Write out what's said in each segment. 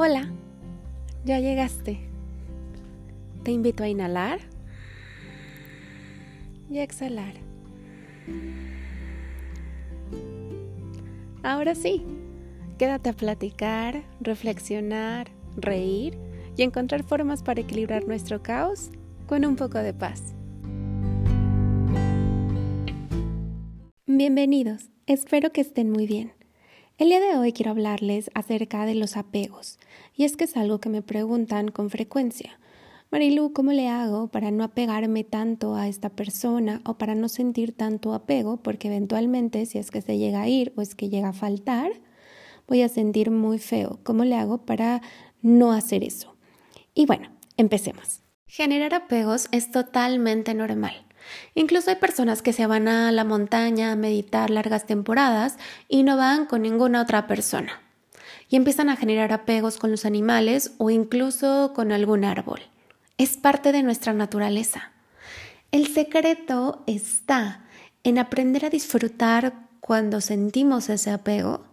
Hola, ya llegaste. Te invito a inhalar y a exhalar. Ahora sí, quédate a platicar, reflexionar, reír y encontrar formas para equilibrar nuestro caos con un poco de paz. Bienvenidos, espero que estén muy bien. El día de hoy quiero hablarles acerca de los apegos, y es que es algo que me preguntan con frecuencia. Marilu, ¿cómo le hago para no apegarme tanto a esta persona o para no sentir tanto apego? Porque eventualmente, si es que se llega a ir o es que llega a faltar, voy a sentir muy feo. ¿Cómo le hago para no hacer eso? Y bueno, empecemos. Generar apegos es totalmente normal. Incluso hay personas que se van a la montaña a meditar largas temporadas y no van con ninguna otra persona. Y empiezan a generar apegos con los animales o incluso con algún árbol. Es parte de nuestra naturaleza. El secreto está en aprender a disfrutar cuando sentimos ese apego,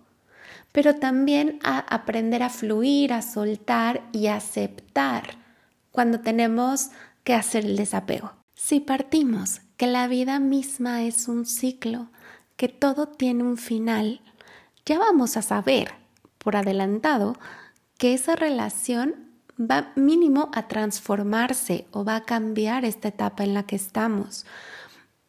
pero también a aprender a fluir, a soltar y a aceptar cuando tenemos que hacer el desapego. Si partimos que la vida misma es un ciclo, que todo tiene un final, ya vamos a saber por adelantado que esa relación va mínimo a transformarse o va a cambiar esta etapa en la que estamos.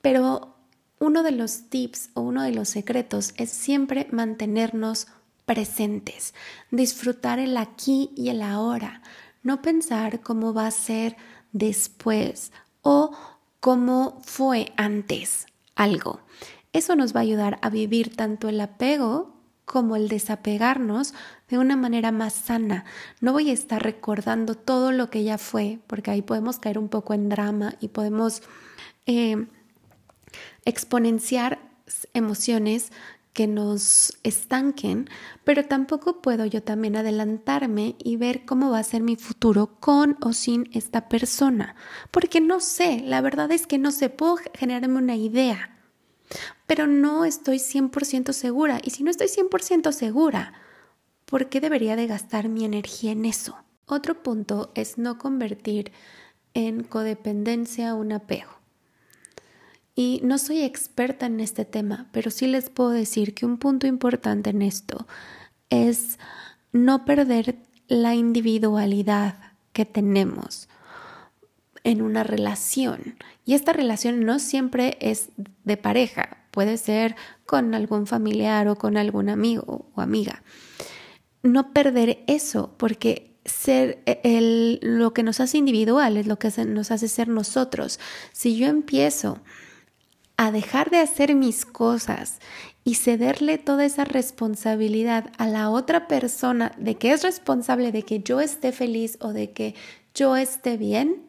Pero uno de los tips o uno de los secretos es siempre mantenernos presentes, disfrutar el aquí y el ahora, no pensar cómo va a ser después o cómo fue antes algo. Eso nos va a ayudar a vivir tanto el apego como el desapegarnos de una manera más sana. No voy a estar recordando todo lo que ya fue, porque ahí podemos caer un poco en drama y podemos eh, exponenciar emociones que nos estanquen, pero tampoco puedo yo también adelantarme y ver cómo va a ser mi futuro con o sin esta persona, porque no sé, la verdad es que no sé, puedo generarme una idea, pero no estoy 100% segura, y si no estoy 100% segura, ¿por qué debería de gastar mi energía en eso? Otro punto es no convertir en codependencia un apego. Y no soy experta en este tema, pero sí les puedo decir que un punto importante en esto es no perder la individualidad que tenemos en una relación. Y esta relación no siempre es de pareja, puede ser con algún familiar o con algún amigo o amiga. No perder eso, porque ser el, lo que nos hace individual es lo que nos hace ser nosotros. Si yo empiezo a dejar de hacer mis cosas y cederle toda esa responsabilidad a la otra persona de que es responsable de que yo esté feliz o de que yo esté bien,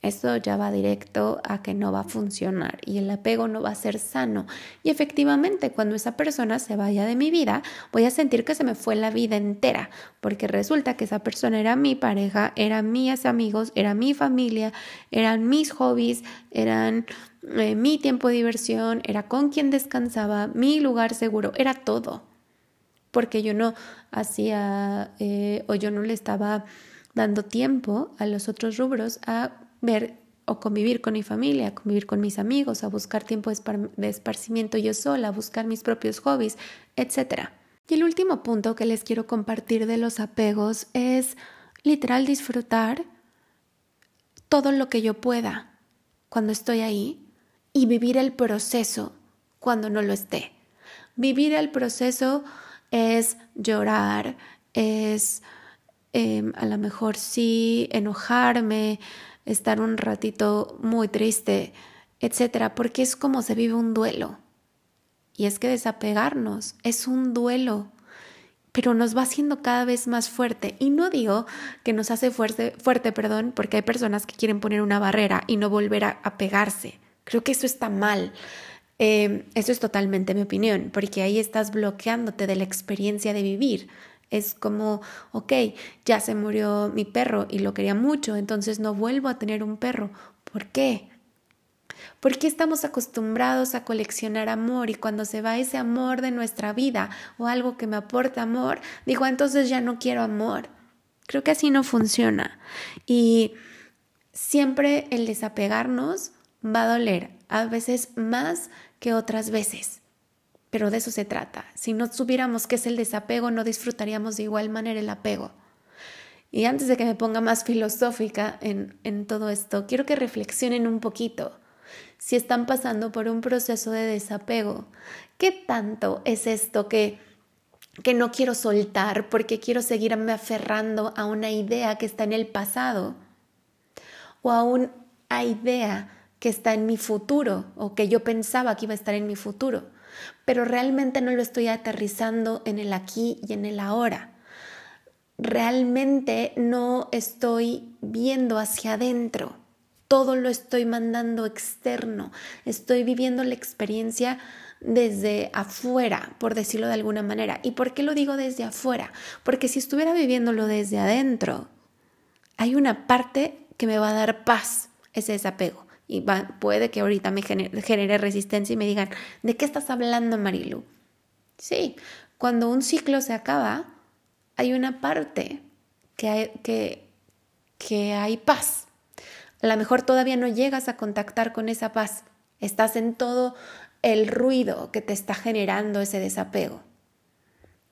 eso ya va directo a que no va a funcionar y el apego no va a ser sano. Y efectivamente, cuando esa persona se vaya de mi vida, voy a sentir que se me fue la vida entera, porque resulta que esa persona era mi pareja, eran mis amigos, era mi familia, eran mis hobbies, eran eh, mi tiempo de diversión, era con quien descansaba, mi lugar seguro, era todo. Porque yo no hacía eh, o yo no le estaba dando tiempo a los otros rubros a ver o convivir con mi familia, convivir con mis amigos, a buscar tiempo de esparcimiento yo sola, a buscar mis propios hobbies, etc. Y el último punto que les quiero compartir de los apegos es literal disfrutar todo lo que yo pueda cuando estoy ahí y vivir el proceso cuando no lo esté. Vivir el proceso es llorar, es em, a lo mejor sí enojarme, estar un ratito muy triste, etcétera, porque es como se vive un duelo. Y es que desapegarnos es un duelo, pero nos va haciendo cada vez más fuerte. Y no digo que nos hace fuerte, fuerte, perdón, porque hay personas que quieren poner una barrera y no volver a, pegarse. Creo que eso está mal. Eh, eso es totalmente mi opinión, porque ahí estás bloqueándote de la experiencia de vivir. Es como, ok, ya se murió mi perro y lo quería mucho, entonces no vuelvo a tener un perro. ¿Por qué? ¿Por qué estamos acostumbrados a coleccionar amor y cuando se va ese amor de nuestra vida o algo que me aporta amor, digo, entonces ya no quiero amor? Creo que así no funciona. Y siempre el desapegarnos va a doler, a veces más que otras veces. Pero de eso se trata. Si no supiéramos qué es el desapego, no disfrutaríamos de igual manera el apego. Y antes de que me ponga más filosófica en, en todo esto, quiero que reflexionen un poquito. Si están pasando por un proceso de desapego, ¿qué tanto es esto que, que no quiero soltar porque quiero seguirme aferrando a una idea que está en el pasado? O a una idea que está en mi futuro o que yo pensaba que iba a estar en mi futuro, pero realmente no lo estoy aterrizando en el aquí y en el ahora. Realmente no estoy viendo hacia adentro, todo lo estoy mandando externo, estoy viviendo la experiencia desde afuera, por decirlo de alguna manera. ¿Y por qué lo digo desde afuera? Porque si estuviera viviéndolo desde adentro, hay una parte que me va a dar paz, ese desapego y puede que ahorita me genere, resistencia y me digan, ¿de qué estás hablando, Marilu? Sí, cuando un ciclo se acaba, hay una parte que hay, que, que hay paz. A lo mejor todavía no llegas a contactar con esa paz. Estás en todo el ruido que te está generando ese desapego.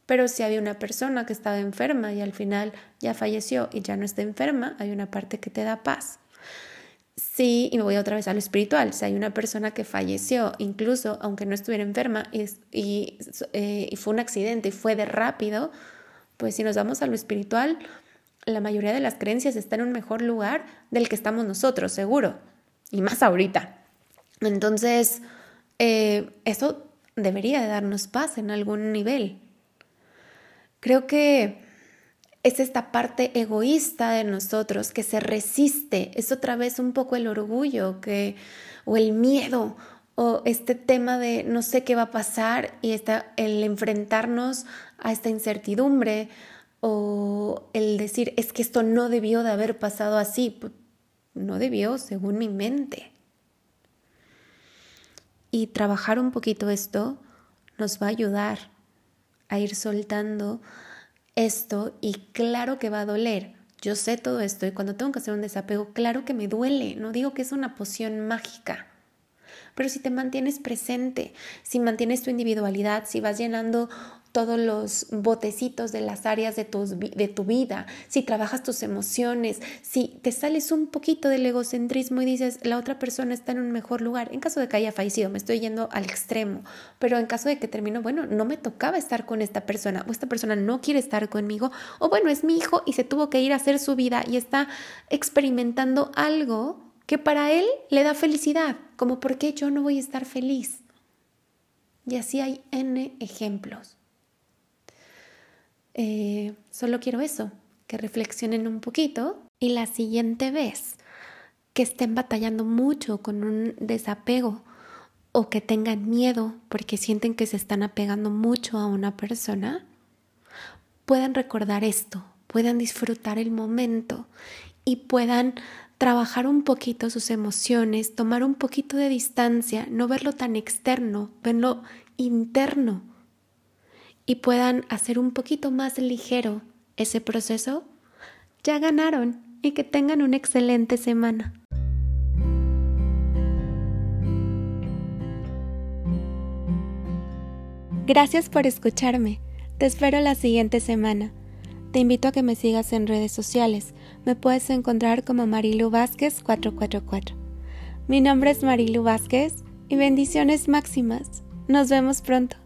Pero si había una persona que estaba enferma y al final ya falleció y ya no está enferma, hay una parte que te da paz. Sí, y me voy otra vez a lo espiritual. Si hay una persona que falleció, incluso aunque no estuviera enferma y, eh, y, fue un accidente y fue de rápido, pues si nos vamos a lo espiritual, la mayoría de las creencias están en un mejor lugar del que estamos nosotros, seguro. Y más ahorita. Entonces, eh, eso debería de darnos paz en algún nivel. Creo que es esta parte egoísta de nosotros que se resiste, es otra vez un poco el orgullo que, o el miedo o este tema de no sé qué va a pasar y está el enfrentarnos a esta incertidumbre o el decir es que esto no debió de haber pasado así, no debió según mi mente. Y trabajar un poquito esto nos va a ayudar a ir soltando esto y claro que va a doler. Yo sé todo esto y cuando tengo que hacer un desapego, claro que me duele. No digo que es una poción mágica. Pero si te mantienes presente, si mantienes tu individualidad, si vas llenando todos los botecitos de las áreas de tu, de tu vida, si trabajas tus emociones, si te sales un poquito del egocentrismo y dices, la otra persona está en un mejor lugar, en caso de que haya fallecido, me estoy yendo al extremo, pero en caso de que termino, bueno, no me tocaba estar con esta persona, o esta persona no quiere estar conmigo, o bueno, es mi hijo y se tuvo que ir a hacer su vida y está experimentando algo que para él le da felicidad, como por qué yo no voy a estar feliz. Y así hay N ejemplos. Eh, solo quiero eso, que reflexionen un poquito y la siguiente vez que estén batallando mucho con un desapego o que tengan miedo porque sienten que se están apegando mucho a una persona, puedan recordar esto, puedan disfrutar el momento y puedan trabajar un poquito sus emociones, tomar un poquito de distancia, no verlo tan externo, verlo interno y puedan hacer un poquito más ligero ese proceso, ya ganaron y que tengan una excelente semana. Gracias por escucharme. Te espero la siguiente semana. Te invito a que me sigas en redes sociales. Me puedes encontrar como Marilu Vázquez 444. Mi nombre es Marilu Vázquez y bendiciones máximas. Nos vemos pronto.